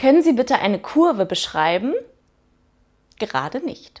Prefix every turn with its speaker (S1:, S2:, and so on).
S1: Können Sie bitte eine Kurve beschreiben? Gerade nicht.